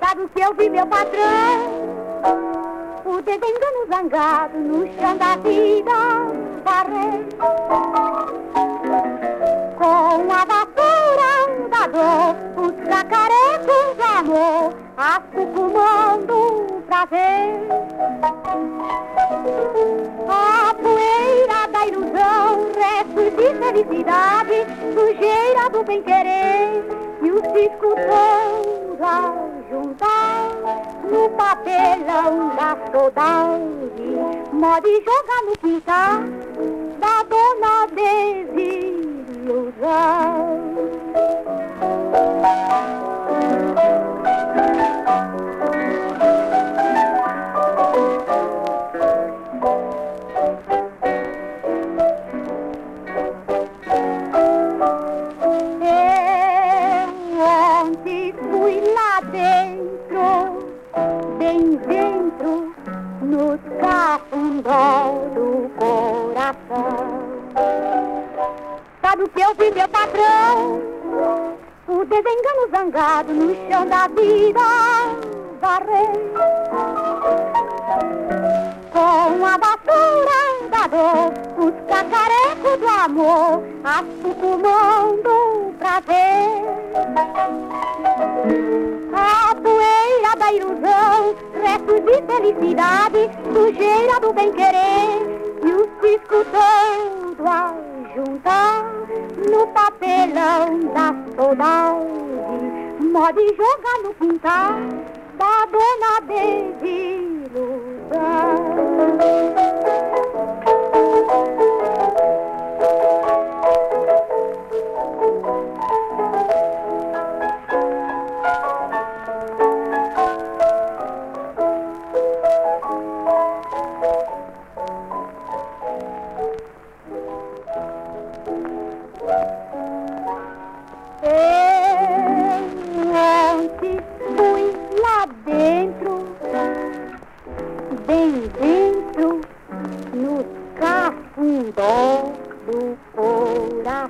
Sabe o que eu vi, meu patrão? Zangado no chão da vida varrer. Com a vassoura da dor, os cacarecos do amor, assucumando o prazer. A poeira da ilusão, restos de felicidade, sujeira do bem-querer, e o cisco juntar no papelão da saudade, mode jogar no quintal da dona desilusão. No cafundó do coração. Sabe o que eu vi, meu patrão? O desengano zangado no chão da vida varrer. Com a vassoura da dor, os cacarecos do amor, assucumando o restos de felicidade, sujeira do bem-querer, e o cisco todo a juntar no papelão da saudade, mode jogar no quintal da dona desilusão. cafundó do coração.